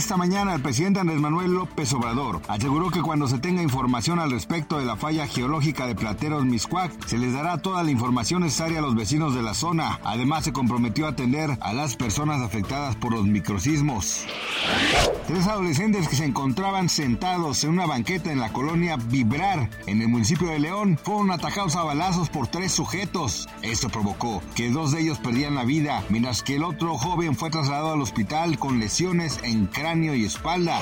Esta mañana el presidente Andrés Manuel López Obrador aseguró que cuando se tenga información al respecto de la falla geológica de Plateros Miscuac, se les dará toda la información necesaria a los vecinos de la zona. Además se comprometió a atender a las personas afectadas por los microsismos. Tres adolescentes que se encontraban sentados en una banqueta en la colonia Vibrar, en el municipio de León, fueron atacados a balazos por tres sujetos. Esto provocó que dos de ellos perdieran la vida, mientras que el otro joven fue trasladado al hospital con lesiones en cráneo y espalda.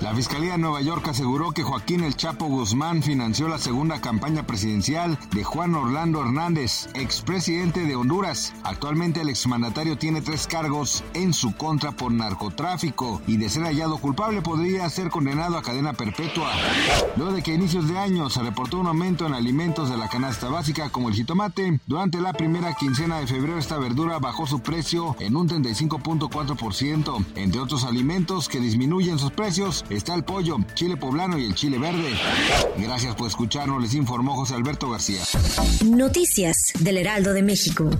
La Fiscalía de Nueva York aseguró que Joaquín El Chapo Guzmán financió la segunda campaña presidencial de Juan Orlando Hernández, expresidente de Honduras. Actualmente el exmandatario tiene tres cargos en su contra por narcotráfico y de ser hallado culpable podría ser condenado a cadena perpetua. Luego de que a inicios de año se reportó un aumento en alimentos de la canasta básica como el jitomate, durante la primera quincena de febrero esta verdura bajó su precio en un 35.4%. Entre otros alimentos que disminuyen sus precios está el pollo, chile poblano y el chile verde. Gracias por escucharnos, les informó José Alberto García. Noticias del Heraldo de México.